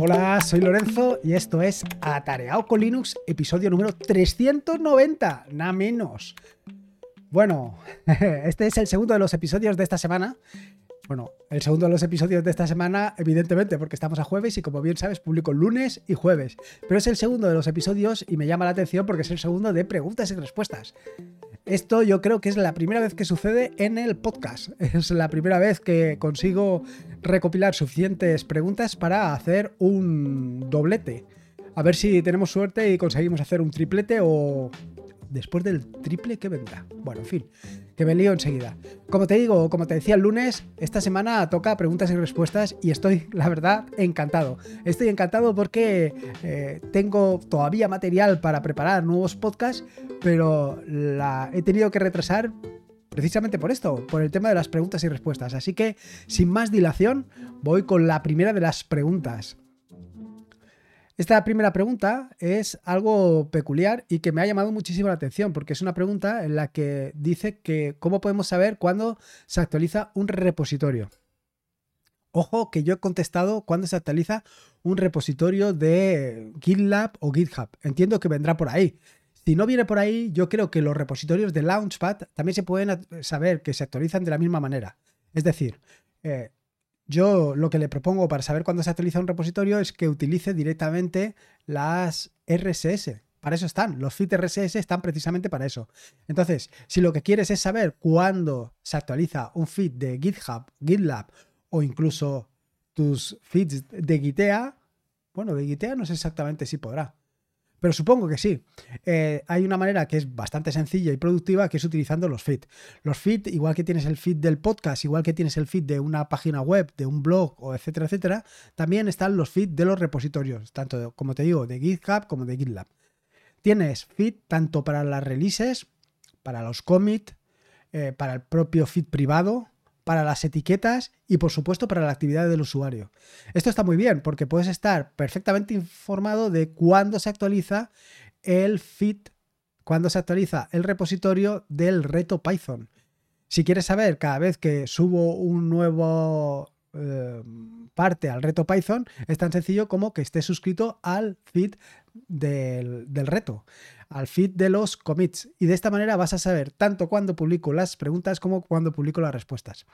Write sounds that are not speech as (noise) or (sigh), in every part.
Hola, soy Lorenzo y esto es Atareado con Linux, episodio número 390, nada menos. Bueno, (laughs) este es el segundo de los episodios de esta semana. Bueno, el segundo de los episodios de esta semana, evidentemente, porque estamos a jueves y como bien sabes, publico lunes y jueves. Pero es el segundo de los episodios y me llama la atención porque es el segundo de preguntas y respuestas. Esto yo creo que es la primera vez que sucede en el podcast. (laughs) Es la primera vez que consigo recopilar suficientes preguntas para hacer un doblete. A ver si tenemos suerte y conseguimos hacer un triplete o después del triple que vendrá. Bueno, en fin, que me lío enseguida. Como te digo, como te decía el lunes, esta semana toca preguntas y respuestas y estoy, la verdad, encantado. Estoy encantado porque eh, tengo todavía material para preparar nuevos podcasts, pero la he tenido que retrasar precisamente por esto, por el tema de las preguntas y respuestas. Así que, sin más dilación, voy con la primera de las preguntas. Esta primera pregunta es algo peculiar y que me ha llamado muchísimo la atención porque es una pregunta en la que dice que cómo podemos saber cuándo se actualiza un repositorio. Ojo que yo he contestado cuándo se actualiza un repositorio de GitLab o GitHub. Entiendo que vendrá por ahí. Si no viene por ahí, yo creo que los repositorios de Launchpad también se pueden saber que se actualizan de la misma manera. Es decir, eh, yo lo que le propongo para saber cuándo se actualiza un repositorio es que utilice directamente las RSS. Para eso están. Los feeds RSS están precisamente para eso. Entonces, si lo que quieres es saber cuándo se actualiza un feed de GitHub, GitLab o incluso tus feeds de Gitea, bueno, de Gitea no sé exactamente si podrá. Pero supongo que sí. Eh, hay una manera que es bastante sencilla y productiva que es utilizando los feeds. Los feeds, igual que tienes el feed del podcast, igual que tienes el feed de una página web, de un blog, o etcétera, etcétera, también están los feeds de los repositorios, tanto como te digo, de GitHub como de GitLab. Tienes feed tanto para las releases, para los commits, eh, para el propio feed privado, para las etiquetas y por supuesto para la actividad del usuario. Esto está muy bien porque puedes estar perfectamente informado de cuándo se actualiza el feed, cuándo se actualiza el repositorio del reto Python. Si quieres saber cada vez que subo un nuevo eh, parte al reto Python, es tan sencillo como que estés suscrito al feed del, del reto al feed de los commits y de esta manera vas a saber tanto cuando publico las preguntas como cuando publico las respuestas.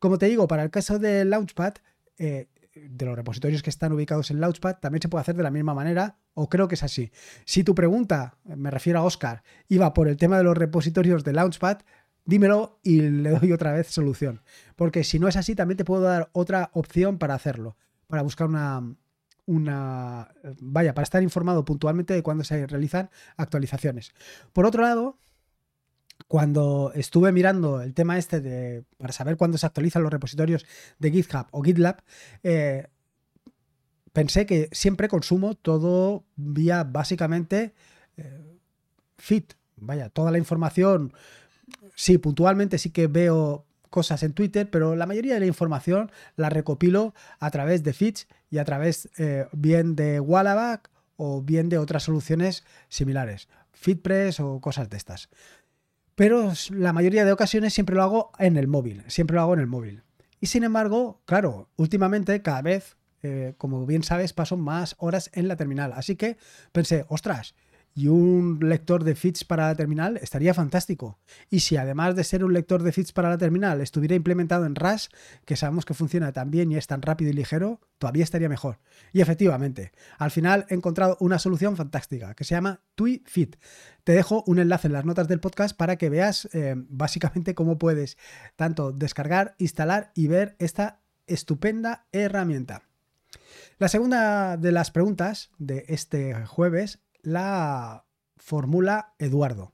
Como te digo, para el caso de Launchpad, eh, de los repositorios que están ubicados en Launchpad, también se puede hacer de la misma manera, o creo que es así. Si tu pregunta, me refiero a Oscar, iba por el tema de los repositorios de Launchpad, dímelo y le doy otra vez solución. Porque si no es así, también te puedo dar otra opción para hacerlo, para buscar una, una, vaya, para estar informado puntualmente de cuándo se realizan actualizaciones. Por otro lado, cuando estuve mirando el tema este de, para saber cuándo se actualizan los repositorios de GitHub o GitLab, eh, pensé que siempre consumo todo vía básicamente eh, fit. Vaya, toda la información, sí, puntualmente sí que veo cosas en Twitter, pero la mayoría de la información la recopilo a través de feeds y a través eh, bien de Wallaback o bien de otras soluciones similares, FeedPress o cosas de estas. Pero la mayoría de ocasiones siempre lo hago en el móvil, siempre lo hago en el móvil. Y sin embargo, claro, últimamente cada vez, eh, como bien sabes, paso más horas en la terminal. Así que pensé, ostras, y un lector de feeds para la terminal estaría fantástico. Y si además de ser un lector de feeds para la terminal estuviera implementado en RAS, que sabemos que funciona tan bien y es tan rápido y ligero, todavía estaría mejor. Y efectivamente, al final he encontrado una solución fantástica que se llama TuiFit. Te dejo un enlace en las notas del podcast para que veas eh, básicamente cómo puedes tanto descargar, instalar y ver esta estupenda herramienta. La segunda de las preguntas de este jueves la fórmula Eduardo.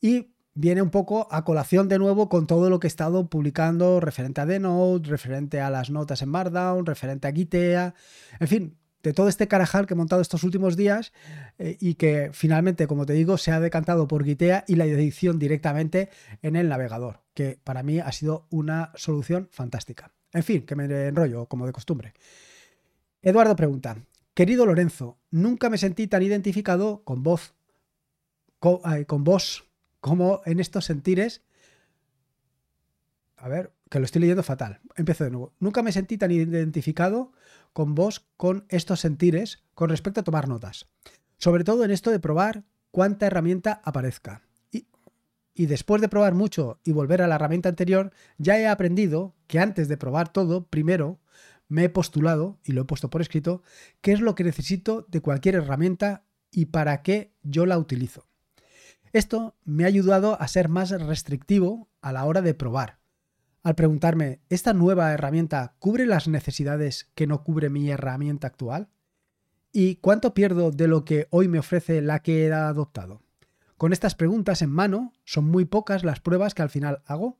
Y viene un poco a colación de nuevo con todo lo que he estado publicando referente a Denote, referente a las notas en Markdown, referente a Gitea, en fin, de todo este carajal que he montado estos últimos días eh, y que finalmente, como te digo, se ha decantado por Gitea y la edición directamente en el navegador, que para mí ha sido una solución fantástica. En fin, que me enrollo como de costumbre. Eduardo pregunta, Querido Lorenzo, nunca me sentí tan identificado con vos, con, vos como en estos sentires a ver, que lo estoy leyendo fatal. Empiezo de nuevo. Nunca me sentí tan identificado con vos con estos sentires con respecto a tomar notas. Sobre todo en esto de probar cuánta herramienta aparezca. Y, y después de probar mucho y volver a la herramienta anterior, ya he aprendido que antes de probar todo, primero me he postulado, y lo he puesto por escrito, qué es lo que necesito de cualquier herramienta y para qué yo la utilizo. Esto me ha ayudado a ser más restrictivo a la hora de probar. Al preguntarme, ¿esta nueva herramienta cubre las necesidades que no cubre mi herramienta actual? ¿Y cuánto pierdo de lo que hoy me ofrece la que he adoptado? Con estas preguntas en mano, son muy pocas las pruebas que al final hago.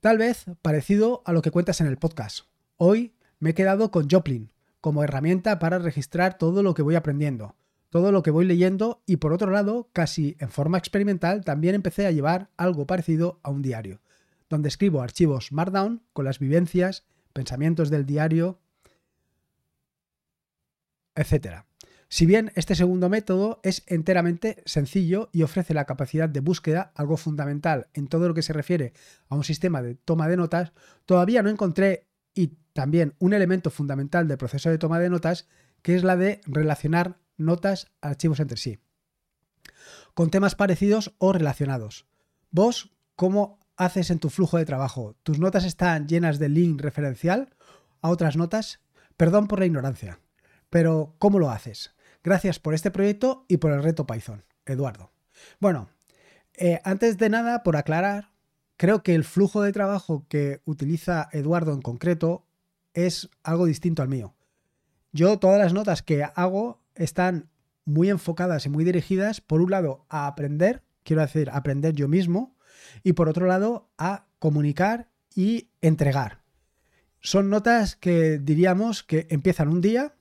Tal vez parecido a lo que cuentas en el podcast. Hoy me he quedado con Joplin como herramienta para registrar todo lo que voy aprendiendo, todo lo que voy leyendo y por otro lado, casi en forma experimental, también empecé a llevar algo parecido a un diario, donde escribo archivos Markdown con las vivencias, pensamientos del diario, etc. Si bien este segundo método es enteramente sencillo y ofrece la capacidad de búsqueda, algo fundamental en todo lo que se refiere a un sistema de toma de notas, todavía no encontré también un elemento fundamental del proceso de toma de notas, que es la de relacionar notas archivos entre sí, con temas parecidos o relacionados. Vos, ¿cómo haces en tu flujo de trabajo? ¿Tus notas están llenas de link referencial a otras notas? Perdón por la ignorancia, pero ¿cómo lo haces? Gracias por este proyecto y por el reto Python, Eduardo. Bueno, eh, antes de nada, por aclarar, creo que el flujo de trabajo que utiliza Eduardo en concreto es algo distinto al mío. Yo todas las notas que hago están muy enfocadas y muy dirigidas, por un lado, a aprender, quiero decir, aprender yo mismo, y por otro lado, a comunicar y entregar. Son notas que diríamos que empiezan un día,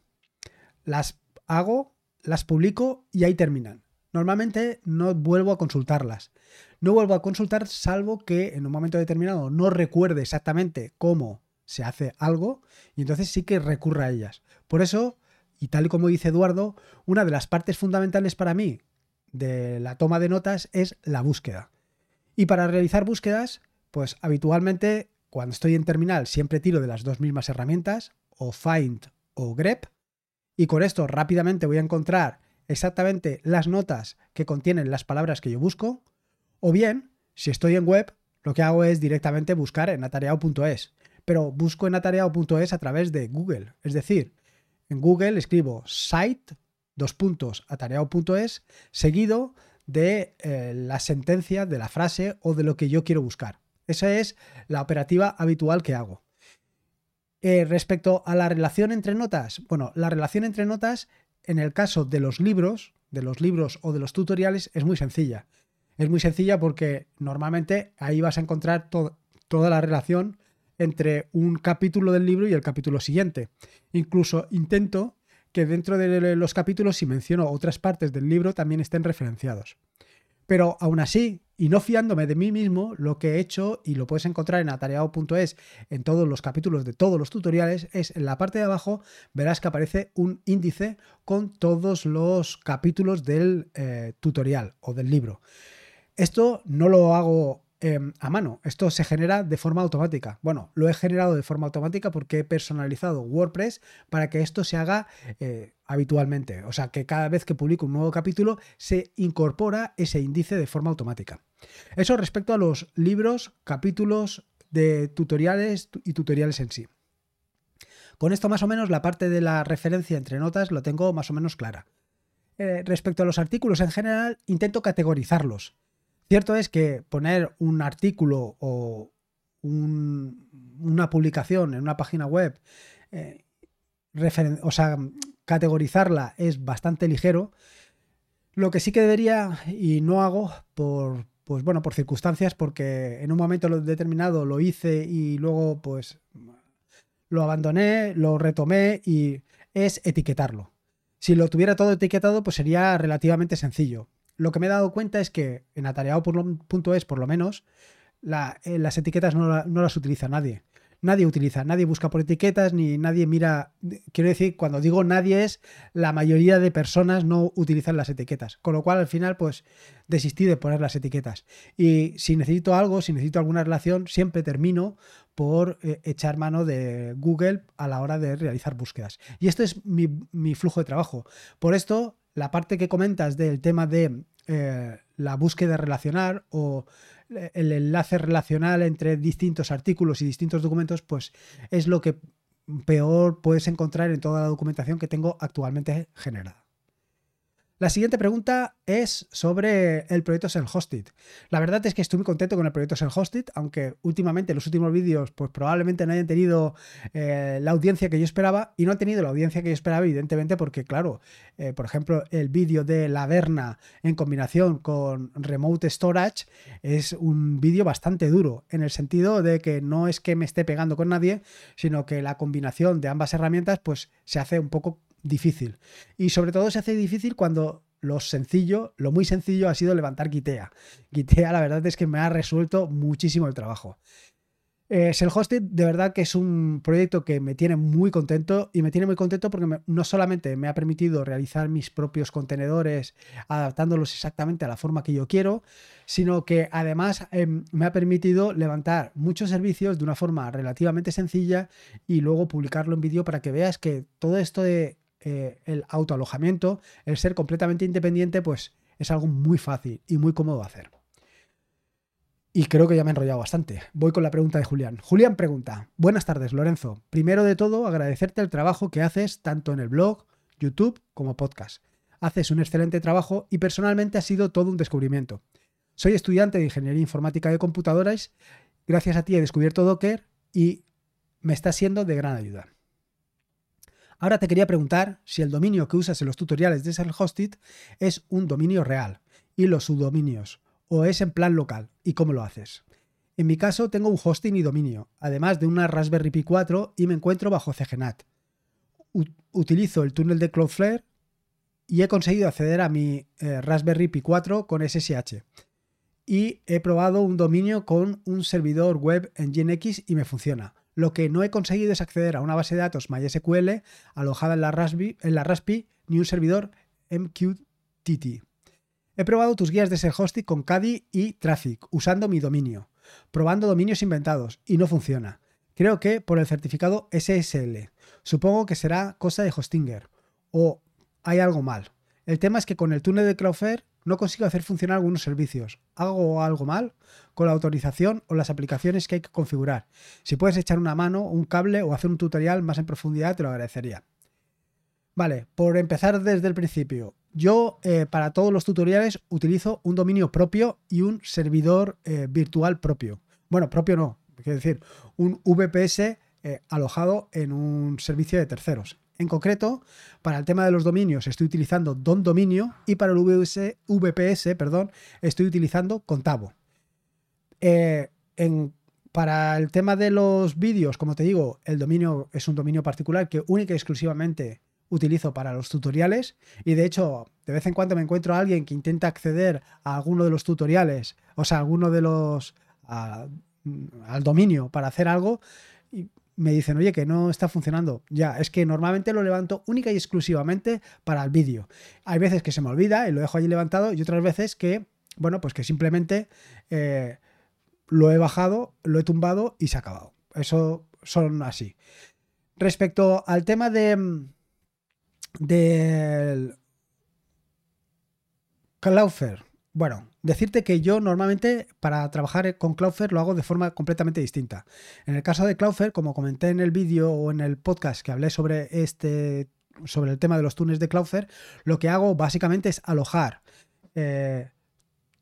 las hago, las publico y ahí terminan. Normalmente no vuelvo a consultarlas. No vuelvo a consultar salvo que en un momento determinado no recuerde exactamente cómo se hace algo y entonces sí que recurra a ellas. Por eso y tal y como dice Eduardo, una de las partes fundamentales para mí de la toma de notas es la búsqueda. Y para realizar búsquedas, pues habitualmente cuando estoy en terminal siempre tiro de las dos mismas herramientas, o find o grep, y con esto rápidamente voy a encontrar exactamente las notas que contienen las palabras que yo busco, o bien, si estoy en web, lo que hago es directamente buscar en atareado.es, pero busco en atareado.es a través de Google, es decir, en Google escribo site, dos puntos, atareado.es, seguido de eh, la sentencia, de la frase o de lo que yo quiero buscar. Esa es la operativa habitual que hago. Eh, respecto a la relación entre notas, bueno, la relación entre notas en el caso de los libros, de los libros o de los tutoriales es muy sencilla. Es muy sencilla porque normalmente ahí vas a encontrar toda la relación entre un capítulo del libro y el capítulo siguiente. Incluso intento que dentro de los capítulos, si menciono otras partes del libro, también estén referenciados. Pero aún así, y no fiándome de mí mismo, lo que he hecho, y lo puedes encontrar en atareado.es en todos los capítulos de todos los tutoriales, es en la parte de abajo verás que aparece un índice con todos los capítulos del eh, tutorial o del libro. Esto no lo hago Em, a mano. Esto se genera de forma automática. Bueno, lo he generado de forma automática porque he personalizado WordPress para que esto se haga eh, habitualmente. O sea, que cada vez que publico un nuevo capítulo se incorpora ese índice de forma automática. Eso respecto a los libros, capítulos de tutoriales y tutoriales en sí. Con esto más o menos la parte de la referencia entre notas lo tengo más o menos clara. Eh, respecto a los artículos en general, intento categorizarlos. Cierto es que poner un artículo o una publicación en una página web, eh, o sea, categorizarla es bastante ligero. Lo que sí que debería, y no hago por, pues bueno, por circunstancias, porque en un momento determinado lo hice y luego pues lo abandoné, lo retomé y es etiquetarlo. Si lo tuviera todo etiquetado, pues sería relativamente sencillo lo que me he dado cuenta es que en atareado.es, por lo menos, eh, las etiquetas no, las utiliza nadie. nadie utiliza, nadie busca por etiquetas, ni nadie mira. Quiero decir, cuando digo nadie es la mayoría de personas no utilizan las etiquetas. Con lo cual, al final, pues desistí de poner las etiquetas. Y si necesito algo, si necesito alguna relación, siempre termino por eh, echar mano de Google a la hora de realizar búsquedas. Y esto es mi flujo de trabajo. Por esto, la parte que comentas del tema de eh, la búsqueda relacional o eh, el enlace relacional entre distintos artículos y distintos documentos, pues es lo que peor puedes encontrar en toda la documentación que tengo actualmente generada. La siguiente pregunta es sobre el proyecto Self-Hosted. La verdad es que estoy muy contento con el proyecto Self-Hosted, aunque últimamente los últimos vídeos pues probablemente no hayan tenido eh, la audiencia que yo esperaba y no han tenido la audiencia que yo esperaba evidentemente porque claro, eh, por ejemplo el vídeo de la Verna en combinación con Remote Storage es un vídeo bastante duro en el sentido de que no es que me esté pegando con nadie, sino que la combinación de ambas herramientas pues se hace un poco difícil. Y sobre todo se hace difícil cuando lo sencillo, lo muy sencillo ha sido levantar Gitea. Gitea la verdad es que me ha resuelto muchísimo el trabajo. Eh, Self-Hosted de verdad que es un proyecto que me tiene muy contento y me tiene muy contento porque no solamente me ha permitido realizar mis propios contenedores adaptándolos exactamente a la forma que yo quiero, sino que además em, me ha permitido levantar muchos servicios de una forma relativamente sencilla y luego publicarlo en vídeo para que veas que todo esto de eh, el autoalojamiento, el ser completamente independiente, pues es algo muy fácil y muy cómodo de hacer. Y creo que ya me he enrollado bastante. Voy con la pregunta de Julián. Julián pregunta, buenas tardes Lorenzo. Primero de todo, agradecerte el trabajo que haces tanto en el blog, YouTube como podcast. Haces un excelente trabajo y personalmente ha sido todo un descubrimiento. Soy estudiante de Ingeniería Informática de Computadoras. Gracias a ti he descubierto Docker y me está siendo de gran ayuda. Ahora te quería preguntar si el dominio que usas en los tutoriales de Self-Hosted es un dominio real y los subdominios, o es en plan local y cómo lo haces. En mi caso tengo un hosting y dominio, además de una Raspberry Pi 4 y me encuentro bajo CGNAT. utilizo el túnel de Cloudflare y he conseguido acceder a mi eh, Raspberry Pi 4 con SSH. Y he probado un dominio con un servidor web en GenX y me funciona. Lo que no he conseguido es acceder a una base de datos MySQL alojada en la Raspberry, en la ni un servidor MQTT. He probado tus guías de self-hosting con Caddy y Traffic usando mi dominio, probando dominios inventados y no funciona. Creo que por el certificado SSL. Supongo que será cosa de Hostinger o hay algo mal. El tema es que con el túnel de Cloudflare no consigo hacer funcionar algunos servicios. ¿Hago algo mal con la autorización o las aplicaciones que hay que configurar? Si puedes echar una mano, un cable o hacer un tutorial más en profundidad, te lo agradecería. Vale, por empezar desde el principio. Yo eh, para todos los tutoriales utilizo un dominio propio y un servidor eh, virtual propio. Bueno, propio no, quiero decir, un VPS eh, alojado en un servicio de terceros. En concreto, para el tema de los dominios estoy utilizando Don Dominio y para el VPS perdón, estoy utilizando Contavo. Eh, para el tema de los vídeos, como te digo, el dominio es un dominio particular que única y exclusivamente utilizo para los tutoriales y de hecho de vez en cuando me encuentro a alguien que intenta acceder a alguno de los tutoriales, o sea, alguno de los... al dominio para hacer algo y me dicen, oye, que no está funcionando. Ya, es que normalmente lo levanto única y exclusivamente para el vídeo. Hay veces que se me olvida y lo dejo allí levantado y otras veces que, bueno, pues que simplemente eh, lo he bajado, lo he tumbado y se ha acabado. Eso son así. Respecto al tema de del Cloudflare, bueno, decirte que yo normalmente para trabajar con Cloudflare lo hago de forma completamente distinta. En el caso de Cloudflare, como comenté en el vídeo o en el podcast que hablé sobre este sobre el tema de los túneles de Cloudflare, lo que hago básicamente es alojar eh,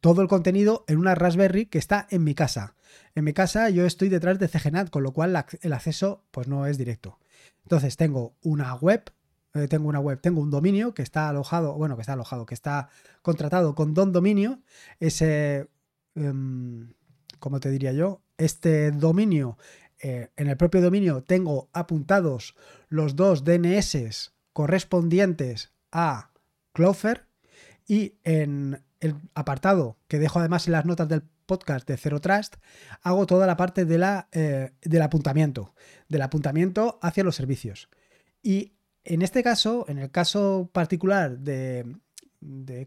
todo el contenido en una Raspberry que está en mi casa. En mi casa yo estoy detrás de CGNAT, con lo cual el acceso pues no es directo. Entonces tengo una web eh, tengo una web, tengo un dominio que está alojado, bueno, que está alojado, que está contratado con Don Dominio. Ese, em, ¿cómo te diría yo? Este dominio, eh, en el propio dominio tengo apuntados los dos DNS correspondientes a Cloudflare y en el apartado que dejo además en las notas del podcasts de Zero Trust, hago toda la parte de la, eh, del apuntamiento, del apuntamiento hacia los servicios. Y en este caso, en el caso particular de, de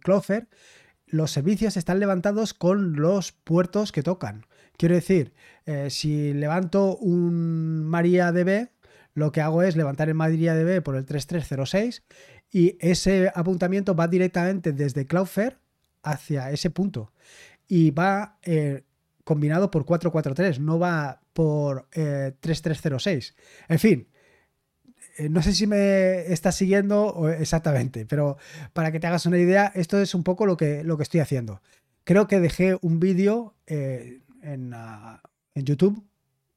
los servicios están levantados con los puertos que tocan. Quiero decir, eh, si levanto un MariaDB, lo que hago es levantar el MariaDB por el 3306 y ese apuntamiento va directamente desde Cloudflare hacia ese punto. Y va eh, combinado por 443, no va por 3306. Eh, en fin, no sé si me estás siguiendo exactamente, pero para que te hagas una idea, esto es un poco lo que, lo que estoy haciendo. Creo que dejé un vídeo eh, en, ah, en, YouTube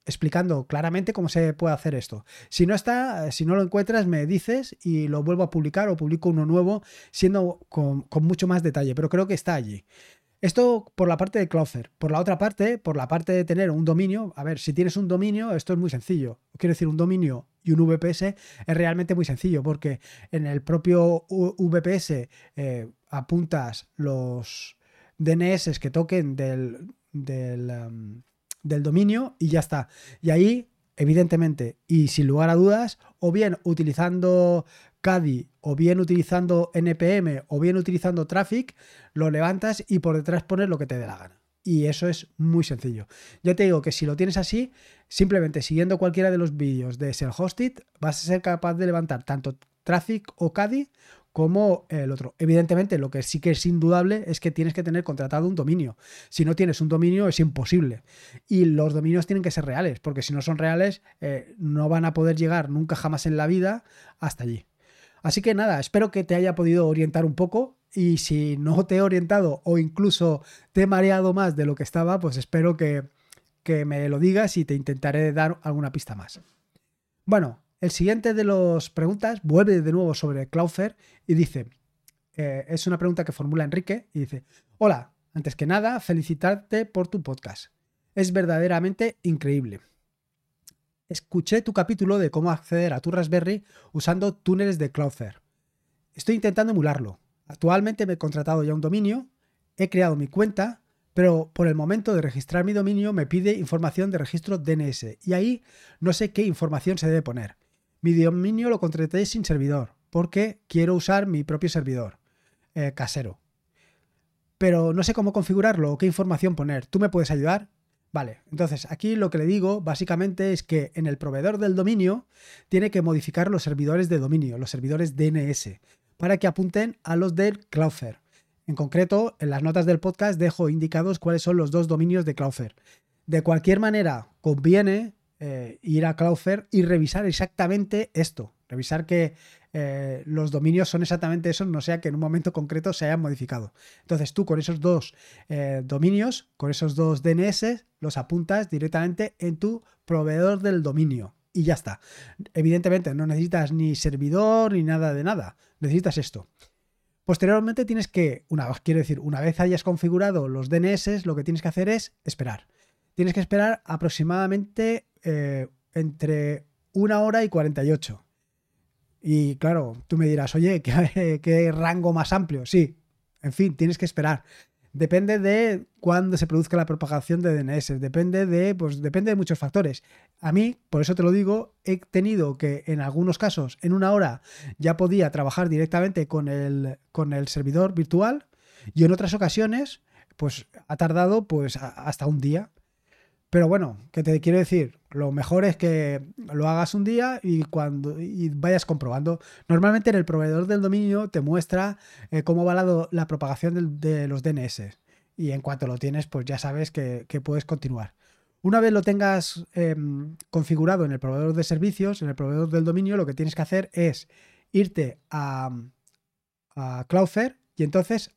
explicando claramente cómo se puede hacer esto. Si no está, si no lo encuentras, me dices y lo vuelvo a publicar o publico uno nuevo, siendo con, con mucho más detalle, pero creo que está allí. Esto por la parte de Cloudflare. Por la otra parte, por la parte de tener un dominio, a ver, si tienes un dominio, esto es muy sencillo. Quiero decir, un dominio y un VPS es realmente muy sencillo porque en el propio VPS eh, apuntas los DNS que toquen del, del, del dominio y ya está. Y ahí evidentemente, y sin lugar a dudas, o bien utilizando CADI o bien utilizando NPM o bien utilizando Traffic, lo levantas y por detrás pones lo que te dé la gana. Y eso es muy sencillo. Ya te digo que si lo tienes así, simplemente siguiendo cualquiera de los vídeos de Ser Hosted, vas a ser capaz de levantar tanto Traffic o CADI como el otro. Evidentemente, lo que sí que es indudable es que tienes que tener contratado un dominio. Si no tienes un dominio es imposible. Y los dominios tienen que ser reales, porque si no son reales eh, no van a poder llegar nunca jamás en la vida hasta allí. Así que nada, espero que te haya podido orientar un poco y si no te he orientado o incluso te he mareado más de lo que estaba, pues espero que, me lo digas y te intentaré dar alguna pista más. Bueno, el siguiente de las preguntas vuelve de nuevo sobre Cloudflare y dice, eh, es una pregunta que formula Enrique y dice, hola, antes que nada, felicitarte por tu podcast. Es verdaderamente increíble. Escuché tu capítulo de cómo acceder a tu Raspberry usando túneles de Cloudflare. Estoy intentando emularlo. Actualmente me he contratado ya un dominio, he creado mi cuenta, pero por el momento de registrar mi dominio me pide información de registro DNS y ahí no sé qué información se debe poner. Mi dominio lo contraté sin servidor porque quiero usar mi propio servidor eh, casero. Pero no sé cómo configurarlo o qué información poner. ¿Tú me puedes ayudar? Vale, entonces aquí lo que le digo básicamente es que en el proveedor del dominio tiene que modificar los servidores de dominio, los servidores DNS, para que apunten a los del Cloudflare. En concreto, en las notas del podcast dejo indicados cuáles son los dos dominios de Cloudflare. De cualquier manera, conviene eh, ir a Cloudflare y revisar exactamente esto, revisar que eh, los dominios son exactamente esos, no sea que en un momento concreto se hayan modificado. Entonces tú con esos dos eh, dominios, con esos dos DNS, los apuntas directamente en tu proveedor del dominio y ya está. Evidentemente no necesitas ni servidor ni nada de nada, necesitas esto. Posteriormente tienes que, una, quiero decir, una vez hayas configurado los DNS, lo que tienes que hacer es esperar. Tienes que esperar aproximadamente eh, entre una hora y 48. Y claro, tú me dirás, oye, (laughs) ¿qué, rango más amplio? Sí, en fin, tienes que esperar. Depende de cuándo se produzca la propagación de DNS, depende de, pues depende de muchos factores. A mí, por eso te lo digo, he tenido que en algunos casos, en una hora, ya podía trabajar directamente con el, con el servidor virtual y en otras ocasiones, pues ha tardado pues hasta un día. Pero bueno, que te quiero decir, lo mejor es que lo hagas un día y cuando y vayas comprobando. Normalmente en el proveedor del dominio te muestra eh, cómo va la, propagación de los DNS. Y en cuanto lo tienes, pues ya sabes que, puedes continuar. Una vez lo tengas em, configurado en el proveedor de servicios, en el proveedor del dominio, lo que tienes que hacer es irte a, a Cloudflare y entonces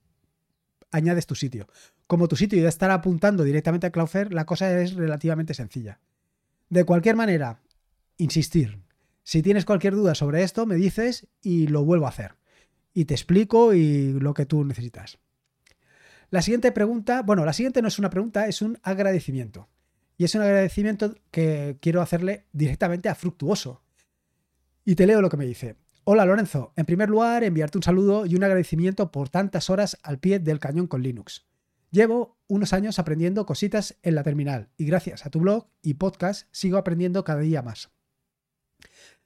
añades tu sitio como tu sitio ya estará apuntando directamente a Cloudflare, la cosa es relativamente sencilla. De cualquier manera, insistir. Si tienes cualquier duda sobre esto, me dices y lo vuelvo a hacer. Y te explico y lo que tú necesitas. La siguiente pregunta, bueno, la siguiente no es una pregunta, es un agradecimiento. Y es un agradecimiento que quiero hacerle directamente a Fructuoso. Y te leo lo que me dice. Hola Lorenzo, en primer lugar enviarte un saludo y un agradecimiento por tantas horas al pie del cañón con Linux. Llevo unos años aprendiendo cositas en la terminal y gracias a tu blog y podcast sigo aprendiendo cada día más.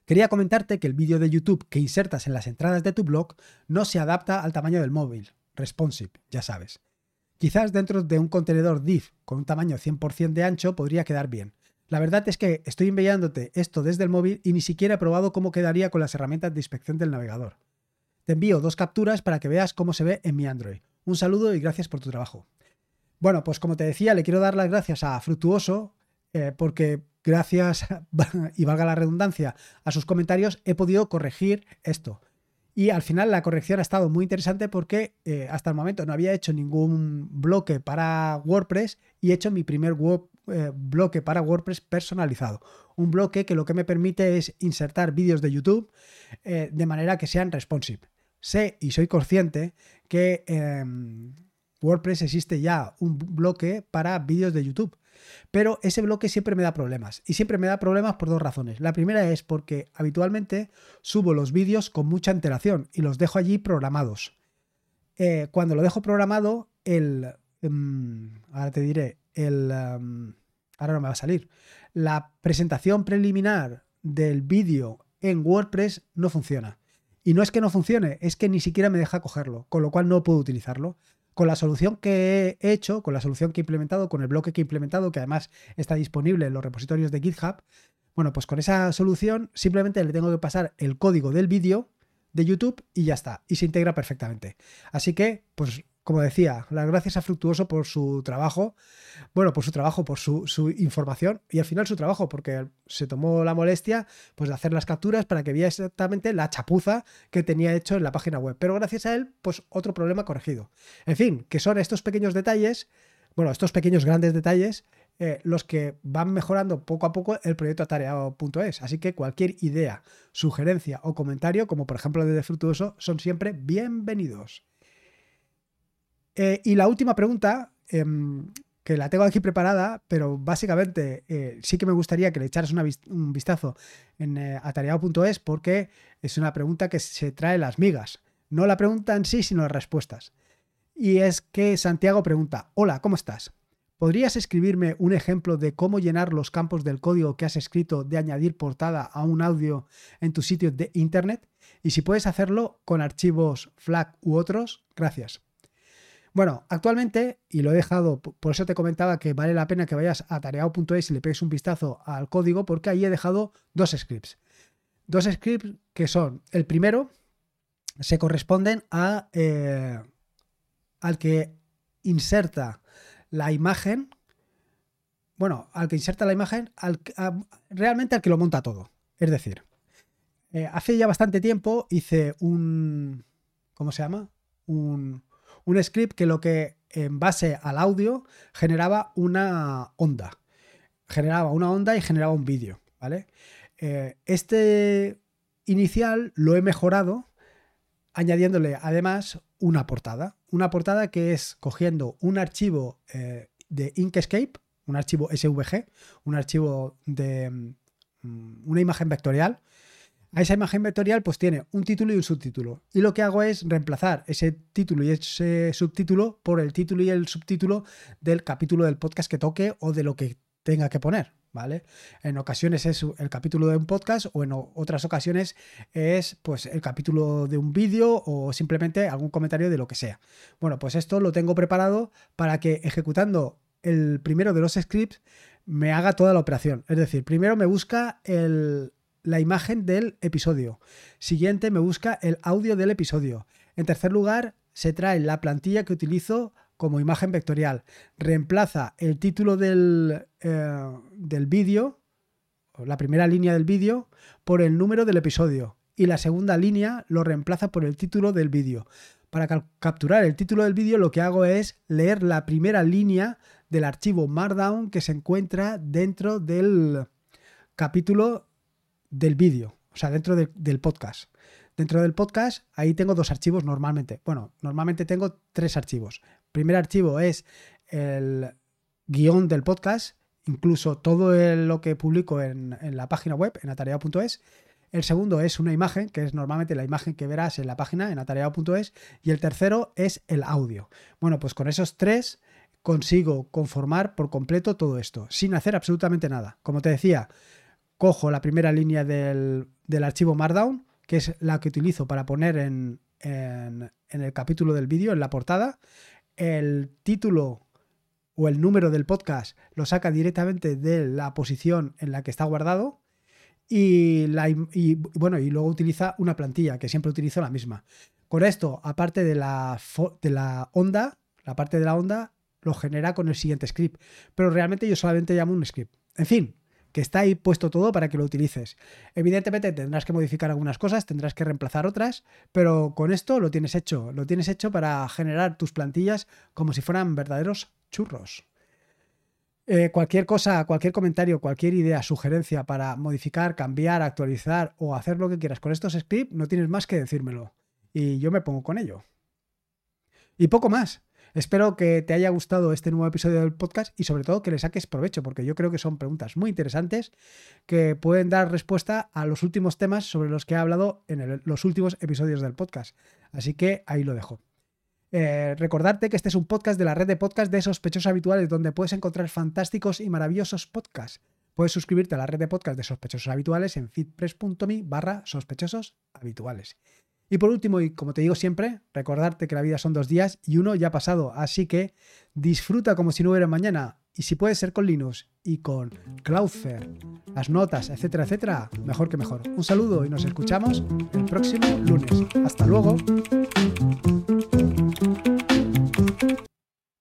Quería comentarte que el vídeo de YouTube que insertas en las entradas de tu blog no se adapta al tamaño del móvil, responsive, ya sabes. Quizás dentro de un contenedor div con un tamaño 100% de ancho podría quedar bien. La verdad es que estoy enviándote esto desde el móvil y ni siquiera he probado cómo quedaría con las herramientas de inspección del navegador. Te envío dos capturas para que veas cómo se ve en mi Android. Un saludo y gracias por tu trabajo. Bueno, pues como te decía, le quiero dar las gracias a Fructuoso eh, porque gracias, (laughs) y valga la redundancia, a sus comentarios he podido corregir esto. Y al final la corrección ha estado muy interesante porque eh, hasta el momento no había hecho ningún bloque para WordPress y he hecho mi primer eh, bloque para WordPress personalizado. Un bloque que lo que me permite es insertar vídeos de YouTube de manera que sean responsive. Sé y soy consciente que em, WordPress existe ya un bloque para vídeos de YouTube. Pero ese bloque siempre me da problemas. Y siempre me da problemas por dos razones. La primera es porque habitualmente subo los vídeos con mucha antelación y los dejo allí programados. Eh, cuando lo dejo programado, el... Em, ahora te diré, el... Em, ahora no me va a salir. La presentación preliminar del vídeo en WordPress no funciona. Y no es que no funcione, es que ni siquiera me deja cogerlo, con lo cual no puedo utilizarlo. Con la solución que he hecho, con la solución que he implementado, con el bloque que he implementado, que además está disponible en los repositorios de GitHub, bueno, pues con esa solución simplemente le tengo que pasar el código del vídeo de YouTube y ya está, y se integra perfectamente. Así que, pues como decía, las gracias a Fructuoso por su trabajo, bueno, por su trabajo, por su, información y al final su trabajo, porque se tomó la molestia pues, de hacer las capturas para que viera exactamente la chapuza que tenía hecho en la página web. Pero gracias a él, pues otro problema corregido. En fin, que son estos pequeños detalles, bueno, estos pequeños grandes detalles, eh, los que van mejorando poco a poco el proyecto atareado.es. Así que cualquier idea, sugerencia o comentario, como por ejemplo de Fructuoso, son siempre bienvenidos. Eh, y la última pregunta, em, que la tengo aquí preparada, pero básicamente eh, sí que me gustaría que le echaras un vistazo en eh, atareado.es porque es una pregunta que se trae las migas. No la pregunta en sí, sino las respuestas. Y es que Santiago pregunta, hola, ¿cómo estás? ¿Podrías escribirme un ejemplo de cómo llenar los campos del código que has escrito de añadir portada a un audio en tu sitio de internet? Y si puedes hacerlo con archivos FLAC u otros, gracias. Bueno, actualmente, y lo he dejado, por eso te comentaba que vale la pena que vayas a tareao.es y le pegues un vistazo al código, porque ahí he dejado dos scripts. Dos scripts que son, el primero, se corresponden a, eh, al que inserta la imagen, bueno, al que inserta la imagen, al, realmente al que lo monta todo. Es decir, eh, hace ya bastante tiempo hice un, ¿cómo se llama? Un, un script que lo que en base al audio generaba una onda. Generaba una onda y generaba un vídeo, ¿vale? Eh, este inicial lo he mejorado añadiéndole además una portada. Una portada que es cogiendo un archivo eh, de Inkscape, un archivo SVG, un archivo de mm, una imagen vectorial, a esa imagen vectorial pues tiene un título y un subtítulo. Y lo que hago es reemplazar ese título y ese subtítulo por el título y el subtítulo del capítulo del podcast que toque o de lo que tenga que poner, ¿vale? En ocasiones es el capítulo de un podcast o en otras ocasiones es pues el capítulo de un vídeo o simplemente algún comentario de lo que sea. Bueno, pues esto lo tengo preparado para que ejecutando el primero de los scripts me haga toda la operación. Es decir, primero me busca el, la imagen del episodio. Siguiente, me busca el audio del episodio. En tercer lugar, se trae la plantilla que utilizo como imagen vectorial. Reemplaza el título del, eh, vídeo, la primera línea del vídeo, por el número del episodio. Y la segunda línea lo reemplaza por el título del vídeo. Para capturar el título del vídeo lo que hago es leer la primera línea del archivo Markdown que se encuentra dentro del capítulo del vídeo, o sea, dentro del podcast. Dentro del podcast, ahí tengo dos archivos normalmente. Bueno, normalmente tengo tres archivos. El primer archivo es el guion del podcast, incluso todo lo que publico en, la página web, en atareado.es. El segundo es una imagen, que es normalmente la imagen que verás en la página, en atareado.es. Y el tercero es el audio. Bueno, pues con esos tres consigo conformar por completo todo esto, sin hacer absolutamente nada. Como te decía, cojo la primera línea del, archivo Markdown, que es la que utilizo para poner en, en, el capítulo del vídeo, en la portada. El título o el número del podcast lo saca directamente de la posición en la que está guardado. Y, y, bueno, y luego utiliza una plantilla, que siempre utilizo la misma. Con esto, aparte de la, de la onda, la parte de la onda lo genera con el siguiente script. Pero realmente yo solamente llamo un script. En fin, que está ahí puesto todo para que lo utilices. Evidentemente tendrás que modificar algunas cosas, tendrás que reemplazar otras, pero con esto lo tienes hecho. Lo tienes hecho para generar tus plantillas como si fueran verdaderos churros. Eh, cualquier cosa, cualquier comentario, cualquier idea, sugerencia para modificar, cambiar, actualizar o hacer lo que quieras con estos scripts, no tienes más que decírmelo. Y yo me pongo con ello. Y poco más. Espero que te haya gustado este nuevo episodio del podcast y sobre todo que le saques provecho, porque yo creo que son preguntas muy interesantes que pueden dar respuesta a los últimos temas sobre los que he hablado en los últimos episodios del podcast. Así que ahí lo dejo. Eh, recordarte que este es un podcast de la red de podcast de sospechosos habituales, donde puedes encontrar fantásticos y maravillosos podcasts. Puedes suscribirte a la red de podcast de sospechosos habituales en feedpress.me barra sospechosos habituales. Y por último, y como te digo siempre, recordarte que la vida son dos días y uno ya ha pasado, así que disfruta como si no hubiera mañana. Y si puede ser con Linux y con Cloudflare, las notas, etcétera, etcétera, mejor que mejor. Un saludo y nos escuchamos el próximo lunes. Hasta luego.